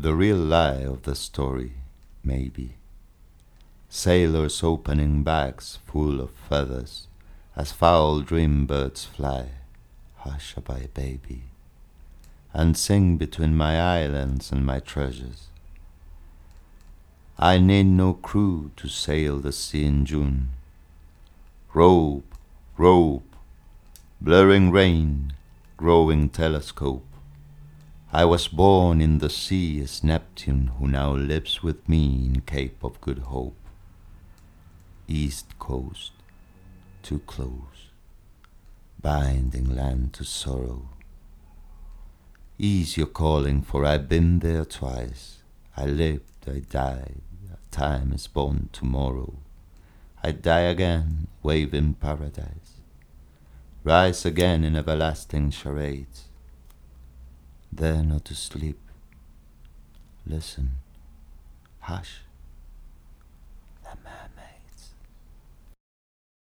The real lie of the story, maybe. Sailors opening bags full of feathers as foul dream birds fly. Hushabye, baby, and sing between my islands and my treasures. I need no crew to sail the sea in June. Rope, rope, blurring rain, growing telescope. I was born in the sea as Neptune, who now lives with me in Cape of Good Hope. East coast, too close, binding land to sorrow. Ease your calling, for I've been there twice. I lived, I died, time is born tomorrow. I die again, wave in paradise, rise again in everlasting charades there not to sleep. Listen, hush.